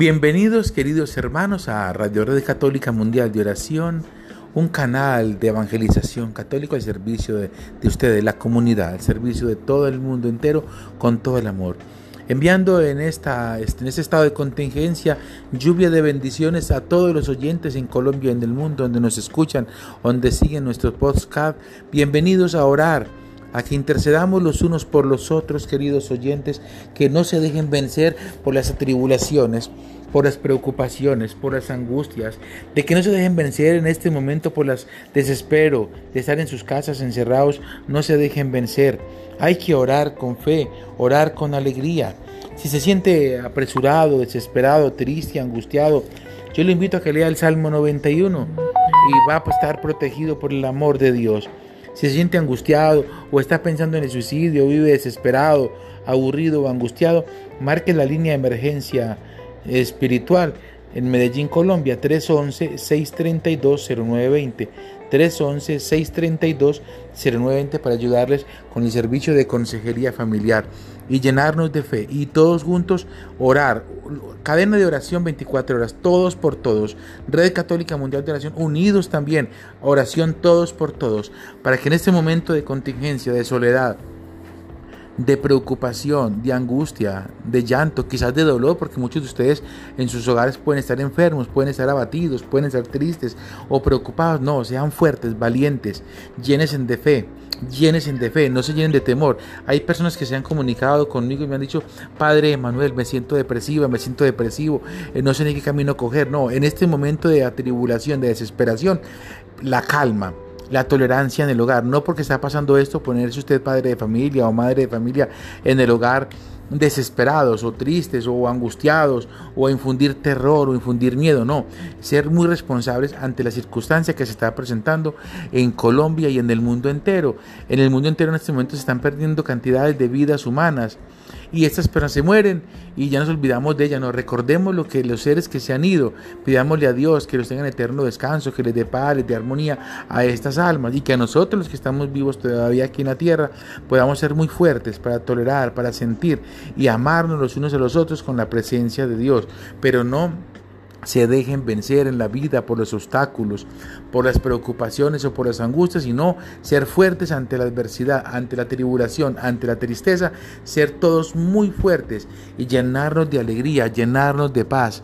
Bienvenidos queridos hermanos a Radio Red Católica Mundial de Oración, un canal de evangelización católico al servicio de, ustedes, la comunidad, al servicio de todo el mundo entero con todo el amor. Enviando en, esta, en este estado de contingencia lluvia de bendiciones a todos los oyentes en Colombia y en el mundo donde nos escuchan, donde siguen nuestros podcast. Bienvenidos a orar a que intercedamos los unos por los otros, queridos oyentes, que no se dejen vencer por las atribulaciones, por las preocupaciones, por las angustias, de que no se dejen vencer en este momento por las desespero de estar en sus casas encerrados, no se dejen vencer. Hay que orar con fe, orar con alegría. Si se siente apresurado, desesperado, triste, angustiado, yo le invito a que lea el Salmo 91 y va a estar protegido por el amor de Dios si se siente angustiado o está pensando en el suicidio, vive desesperado, aburrido o angustiado, marque la línea de emergencia espiritual en Medellín, Colombia, 311-632-0920. 311-632-0920 para ayudarles con el servicio de consejería familiar y llenarnos de fe y todos juntos orar. Cadena de oración 24 horas, todos por todos. Red Católica Mundial de Oración, unidos también. Oración todos por todos, para que en este momento de contingencia, de soledad, de preocupación, de angustia, de llanto, quizás de dolor, porque muchos de ustedes en sus hogares pueden estar enfermos, pueden estar abatidos, pueden estar tristes o preocupados. No, sean fuertes, valientes, llénense de fe, llénense de fe, no se llenen de temor. Hay personas que se han comunicado conmigo y me han dicho, Padre Manuel, me siento depresiva, me siento depresivo, eh, no sé ni qué camino coger. No, en este momento de atribulación, de desesperación, la calma la tolerancia en el hogar. No porque está pasando esto, ponerse usted padre de familia o madre de familia en el hogar desesperados o tristes o angustiados o infundir terror o infundir miedo, no, ser muy responsables ante la circunstancia que se está presentando en Colombia y en el mundo entero. En el mundo entero en este momento se están perdiendo cantidades de vidas humanas y estas personas se mueren y ya nos olvidamos de ellas, nos recordemos lo que los seres que se han ido, pidámosle a Dios que los tengan eterno descanso, que les dé paz, les dé armonía a estas almas y que a nosotros los que estamos vivos todavía aquí en la tierra podamos ser muy fuertes para tolerar, para sentir y amarnos los unos a los otros con la presencia de Dios, pero no se dejen vencer en la vida por los obstáculos, por las preocupaciones o por las angustias, sino ser fuertes ante la adversidad, ante la tribulación, ante la tristeza, ser todos muy fuertes y llenarnos de alegría, llenarnos de paz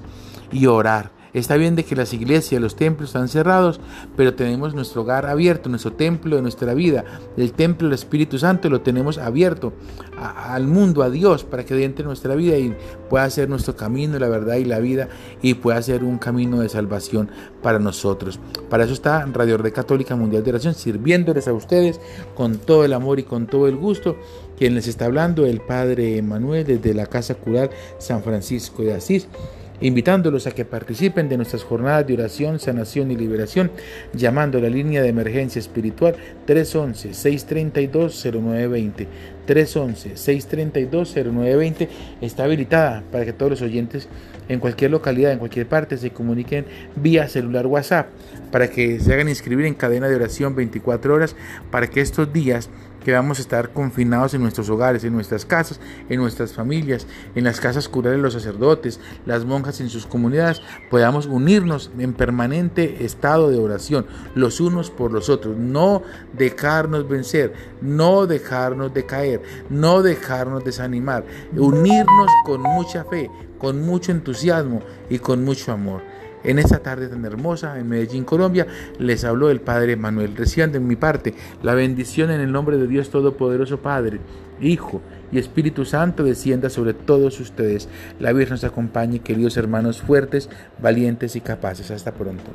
y orar. Está bien de que las iglesias, los templos están cerrados, pero tenemos nuestro hogar abierto, nuestro templo de nuestra vida, el templo del Espíritu Santo lo tenemos abierto al mundo, a Dios, para que entre en nuestra vida y pueda ser nuestro camino, la verdad y la vida, y pueda ser un camino de salvación para nosotros. Para eso está Radio Red Católica Mundial de Oración, sirviéndoles a ustedes con todo el amor y con todo el gusto. Quien les está hablando, el Padre Manuel, desde la Casa Cural San Francisco de Asís invitándolos a que participen de nuestras jornadas de oración, sanación y liberación, llamando a la línea de emergencia espiritual 311-632-0920. 311-632-0920 está habilitada para que todos los oyentes en cualquier localidad, en cualquier parte, se comuniquen vía celular WhatsApp, para que se hagan inscribir en cadena de oración 24 horas, para que estos días que vamos a estar confinados en nuestros hogares, en nuestras casas, en nuestras familias, en las casas curales de los sacerdotes, las monjas en sus comunidades, podamos unirnos en permanente estado de oración, los unos por los otros, no dejarnos vencer, no dejarnos decaer, no dejarnos desanimar, unirnos con mucha fe, con mucho entusiasmo y con mucho amor. En esta tarde tan hermosa en Medellín, Colombia, les habló el Padre Manuel. Reciban de mi parte la bendición en el nombre de Dios Todopoderoso Padre, Hijo y Espíritu Santo descienda sobre todos ustedes. La Virgen nos acompañe, queridos hermanos fuertes, valientes y capaces. Hasta pronto.